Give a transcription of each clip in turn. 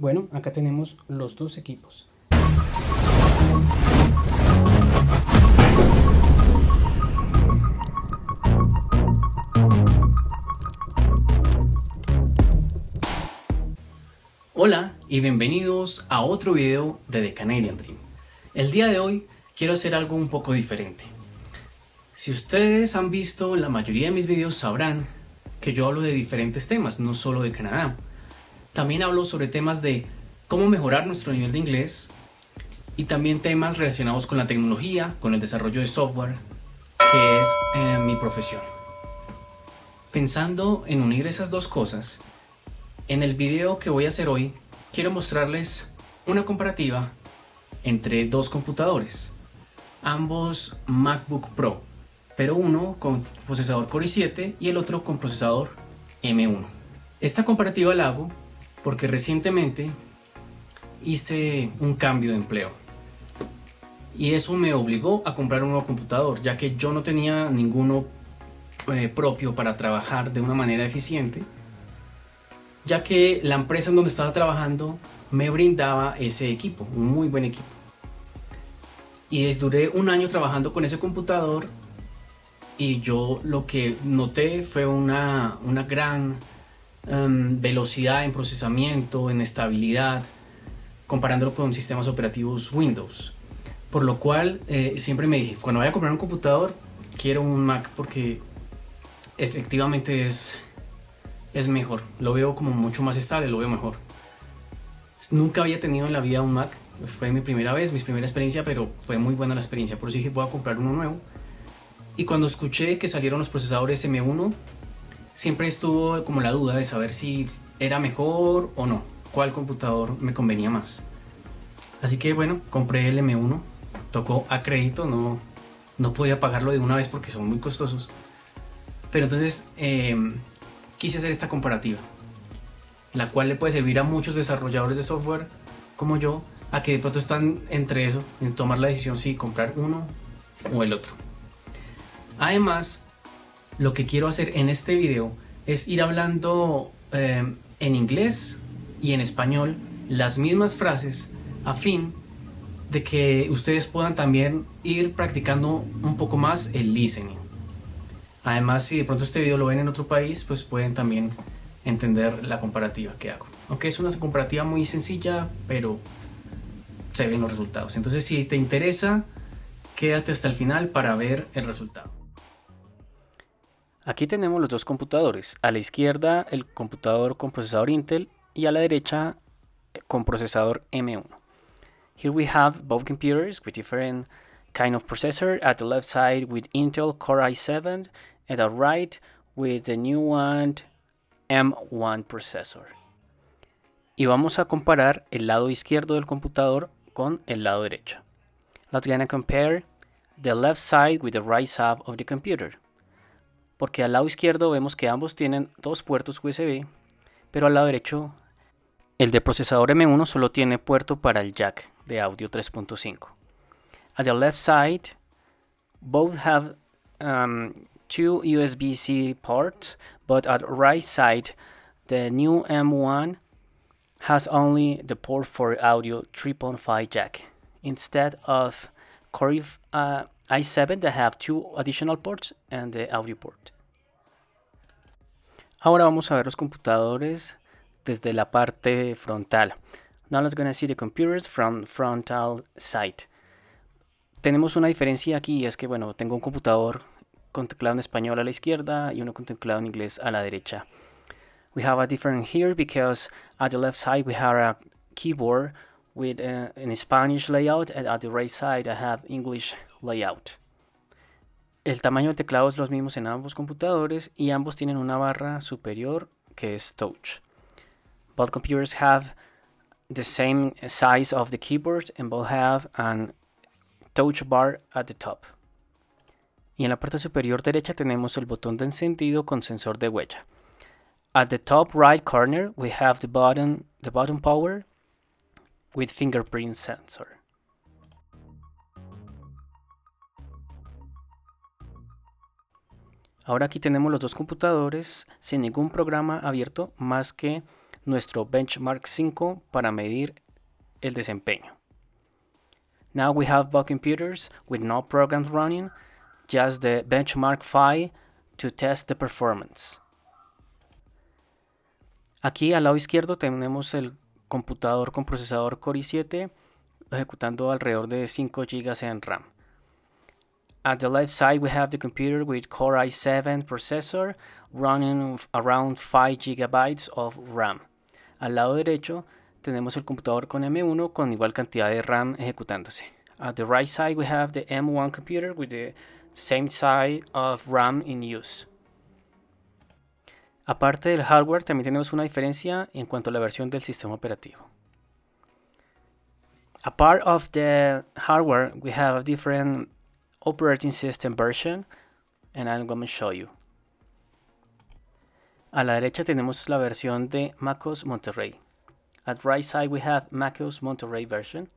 Bueno, acá tenemos los dos equipos. Hola y bienvenidos a otro video de The Canadian Dream. El día de hoy quiero hacer algo un poco diferente. Si ustedes han visto la mayoría de mis videos sabrán que yo hablo de diferentes temas, no solo de Canadá. También hablo sobre temas de cómo mejorar nuestro nivel de inglés y también temas relacionados con la tecnología, con el desarrollo de software, que es eh, mi profesión. Pensando en unir esas dos cosas, en el video que voy a hacer hoy, quiero mostrarles una comparativa entre dos computadores, ambos MacBook Pro, pero uno con procesador Core i7 y el otro con procesador M1. Esta comparativa la hago porque recientemente hice un cambio de empleo y eso me obligó a comprar un nuevo computador ya que yo no tenía ninguno eh, propio para trabajar de una manera eficiente ya que la empresa en donde estaba trabajando me brindaba ese equipo, un muy buen equipo. Y duré un año trabajando con ese computador y yo lo que noté fue una, una gran em, velocidad en procesamiento, en estabilidad, comparándolo con sistemas operativos Windows. Por lo cual eh, siempre me dije, cuando vaya a comprar un computador, quiero un Mac porque efectivamente es es mejor. Lo veo como mucho más estable, lo veo mejor. Nunca había tenido en la vida un Mac. Fue mi primera vez, mi primera experiencia, pero fue muy buena la experiencia. Por eso dije, voy a comprar uno nuevo. Y cuando escuché que salieron los procesadores M1, siempre estuvo como la duda de saber si era mejor o no. Cuál computador me convenía más. Así que bueno, compré el M1. Tocó a crédito, no, no podía pagarlo de una vez porque son muy costosos. Pero entonces eh, quise hacer esta comparativa, la cual le puede servir a muchos desarrolladores de software como yo, a que de pronto están entre eso, en tomar la decisión si comprar uno o el otro. Además, lo que quiero hacer en este video es ir hablando eh, en inglés y en español las mismas frases a fin de que ustedes puedan también ir practicando un poco más el listening. Además, si de pronto este video lo ven en otro país, pues pueden también entender la comparativa que hago. Aunque es una comparativa muy sencilla, pero se ven los resultados. Entonces, si te interesa, quédate hasta el final para ver el resultado. Aquí tenemos los dos computadores. A la izquierda el computador con procesador Intel y a la derecha con procesador M1. Here we have both computers with different kind of processor. At the left side with Intel Core i7 at the right with the new one M1 processor. Y vamos a comparar el lado izquierdo del computador con el lado derecho. Let's gonna compare the left side with the right side of the computer. Porque al lado izquierdo vemos que ambos tienen dos puertos USB, pero al lado derecho el de procesador M1 solo tiene puerto para el jack de audio 3.5. At the left side, both have um, two USB-C ports, but at right side, the new M1 has only the port for audio 3.5 jack instead of Core uh, i7 that have two additional ports and the audio port. Ahora vamos a ver los computadores desde la parte frontal. Now let's gonna see the computers from frontal side. Tenemos una diferencia aquí, es que bueno, tengo un computador con teclado en español a la izquierda y uno con teclado en inglés a la derecha. We have a difference here because at the left side we have a keyboard with uh, an Spanish layout and at the right side I have English layout. El tamaño del teclado es los mismos en ambos computadores y ambos tienen una barra superior que es touch. Both computers have the same size of the keyboard and both have an touch bar at the top. Y en la parte superior derecha tenemos el botón de encendido con sensor de huella. At the top right corner we have the button, the button power with fingerprint sensor. Ahora aquí tenemos los dos computadores sin ningún programa abierto más que nuestro benchmark 5 para medir el desempeño. Now we have both computers with no programs running, just the benchmark 5 to test the performance. Aquí al lado izquierdo tenemos el computador con procesador Core i7 ejecutando alrededor de 5 GB en RAM. At the left side we have the computer with Core i7 processor running around 5 GB of RAM. Al lado derecho tenemos el computador con M1 con igual cantidad de RAM ejecutándose. At the right side we have the M1 computer with the same size of RAM in use. Aparte del hardware, también tenemos una diferencia en cuanto a la versión del sistema operativo. Apart of the hardware, we have different operating system version, and I'm going to show you. A la derecha tenemos la versión de MacOS Monterrey. At right side we have MacOS Monterrey version.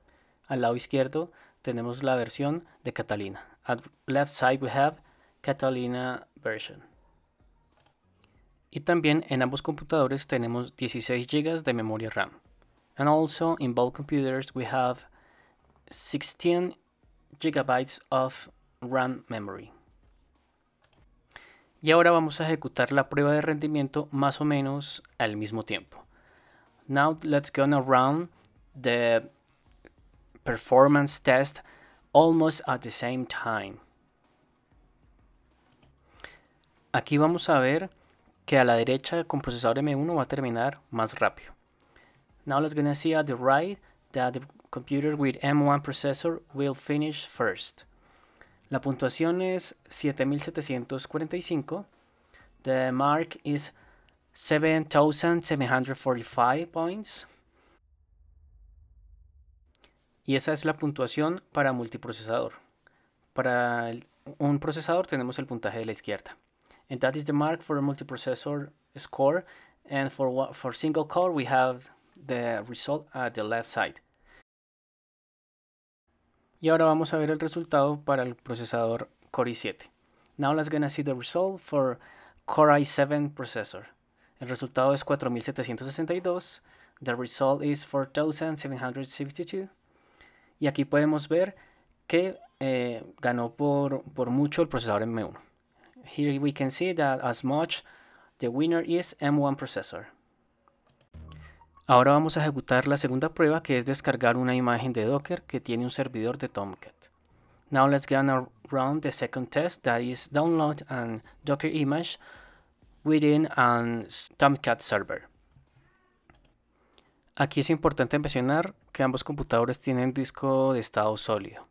Al lado izquierdo tenemos la versión de Catalina. At left side we have Catalina version. Y también en ambos computadores tenemos 16 GB de memoria RAM. And also in both computers we have 16 GB of RAM memory. Y ahora vamos a ejecutar la prueba de rendimiento más o menos al mismo tiempo. Now let's gonna run the performance test almost at the same time. Aquí vamos a ver que a la derecha con procesador M1 va a terminar más rápido. Now let's gonna see at the right that the computer with M1 processor will finish first. La puntuación es 7745. The mark is 7745 points. Y esa es la puntuación para multiprocesador. Para un procesador tenemos el puntaje de la izquierda. and that is the mark for a multiprocessor score and for for single core we have the result at the left side y ahora vamos a ver el resultado para el procesador Core i7 now let's gonna see the result for Core i7 processor. El resultado es 4762 the result is 4762 y aquí podemos ver que eh, ganó por, por mucho el procesador M1 Here we can see that as much the winner is M1 processor. Ahora vamos a ejecutar la segunda prueba que es descargar una imagen de Docker que tiene un servidor de Tomcat. Now let's get run the second test that is download an Docker image within a Tomcat server. Aquí es importante mencionar que ambos computadores tienen disco de estado sólido.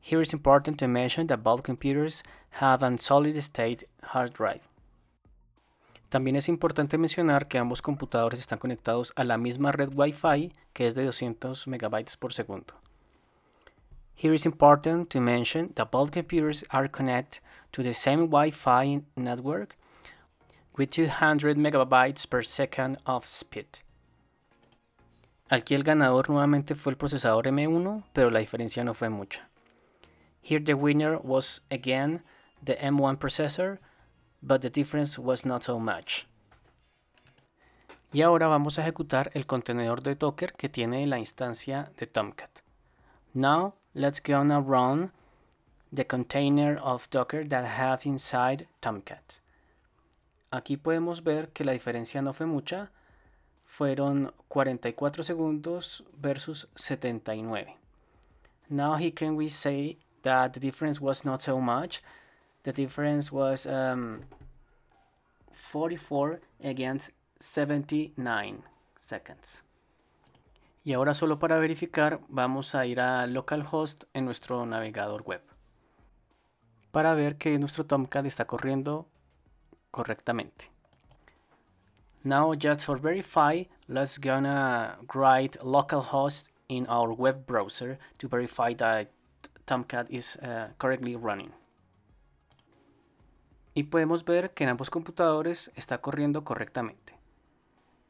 Here it's important to mention that both computers have a solid state hard drive. También es importante mencionar que ambos computadores están conectados a la misma red Wi-Fi que es de 200 MB por segundo. Here it's important to mention that both computers are connected to the same Wi-Fi network with 200 MB per second of speed. Aquí el ganador nuevamente fue el procesador M1, pero la diferencia no fue mucha. Here the winner was again the M1 processor, but the difference was not so much. Y ahora vamos a ejecutar el contenedor de Docker que tiene la instancia de Tomcat. Now let's go and run the container of Docker that have inside Tomcat. Aquí podemos ver que la diferencia no fue mucha, fueron 44 segundos versus 79. Now here can we say that the difference was not so much. The difference was um, 44 against 79 seconds. Y ahora solo para verificar vamos a ir a localhost en nuestro navegador web para ver que nuestro Tomcat está corriendo correctamente. Now just for verify, let's gonna write localhost in our web browser to verify that Tomcat is uh, currently running. Y podemos ver que en ambos computadores está corriendo correctamente.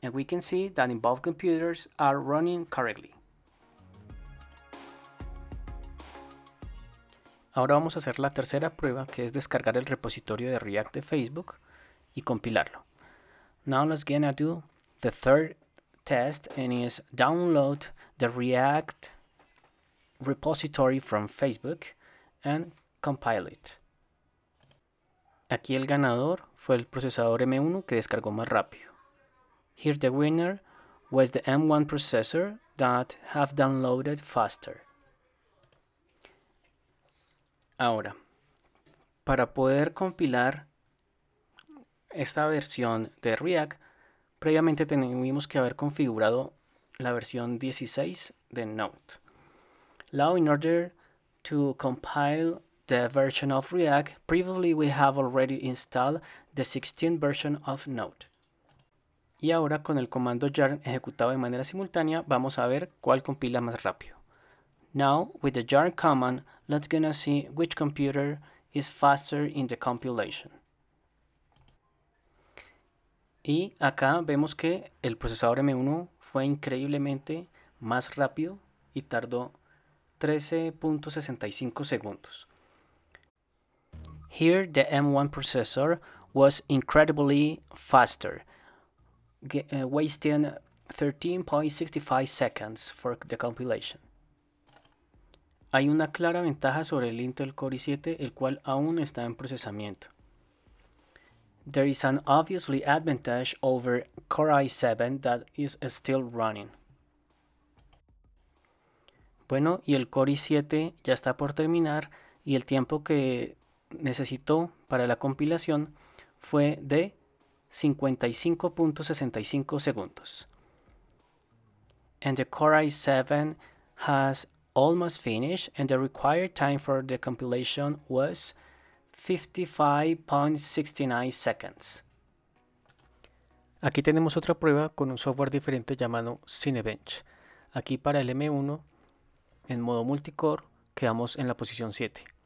And we can see that in both computers are running correctly. Ahora vamos a hacer la tercera prueba que es descargar el repositorio de React de Facebook y compilarlo. Now let's gonna do the third test and is download the React repository from Facebook and compile it. Aquí el ganador fue el procesador M1 que descargó más rápido. Here the winner was the M1 processor that have downloaded faster. Ahora, para poder compilar esta versión de React, previamente teníamos que haber configurado la versión 16 de Node. Now, in order to compile the version of React, previously we have already installed the 16 version of Node. Y ahora con el comando yarn ejecutado de manera simultánea, vamos a ver cuál compila más rápido. Now, with the yarn command, let's gonna see which computer is faster in the compilation. Y acá vemos que el procesador M1 fue increíblemente más rápido y tardó 13.65 segundos. Here the M1 processor was incredibly faster, uh, wasting 13.65 seconds for the compilation. Hay una clara ventaja sobre el Intel Core i7, el cual aún está en procesamiento. There is an obviously advantage over Core i7 that is still running. Bueno, y el Core i7 ya está por terminar y el tiempo que necesitó para la compilación fue de 55.65 segundos. And the Core i7 has almost finished and the required time for the compilation was 55.69 seconds. Aquí tenemos otra prueba con un software diferente llamado Cinebench. Aquí para el M1 en modo multicore quedamos en la posición 7.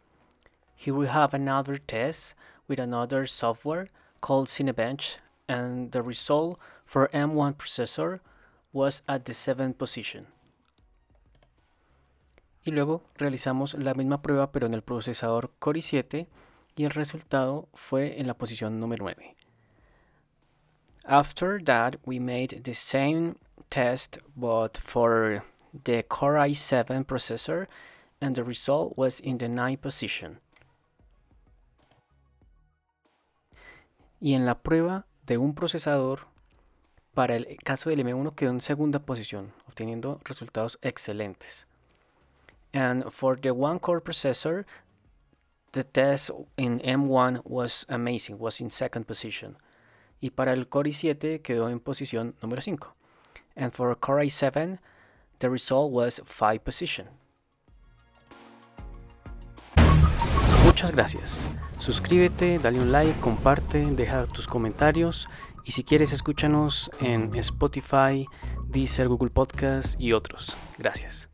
Here we have another test with another software called Cinebench and the result for M1 processor was at the 7th position. Y luego realizamos la misma prueba pero en el procesador Core i7 y el resultado fue en la posición número 9. After that we made the same test but for the Core i7 processor and the result was in the 9th position. Y en la prueba de un procesador para el caso del M1 quedó en segunda posición, obteniendo resultados excelentes. And for the one core processor, the test in M1 was amazing, was in second position. Y para el Core i7 quedó en posición número 5. And for Core i7, the result was 5 position. Muchas gracias. Suscríbete, dale un like, comparte, deja tus comentarios y si quieres escúchanos en Spotify, Deezer, Google Podcast y otros. Gracias.